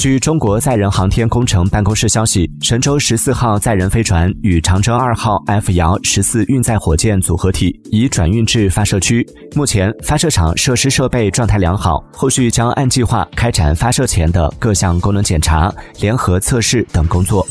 据中国载人航天工程办公室消息神舟十四号载人飞船与长征二号 f 遥十四运载火箭组合体已转运至发射区。目前发射场设施设备状态良好后续将按计划开展发射前的各项功能检查联合测试等工作。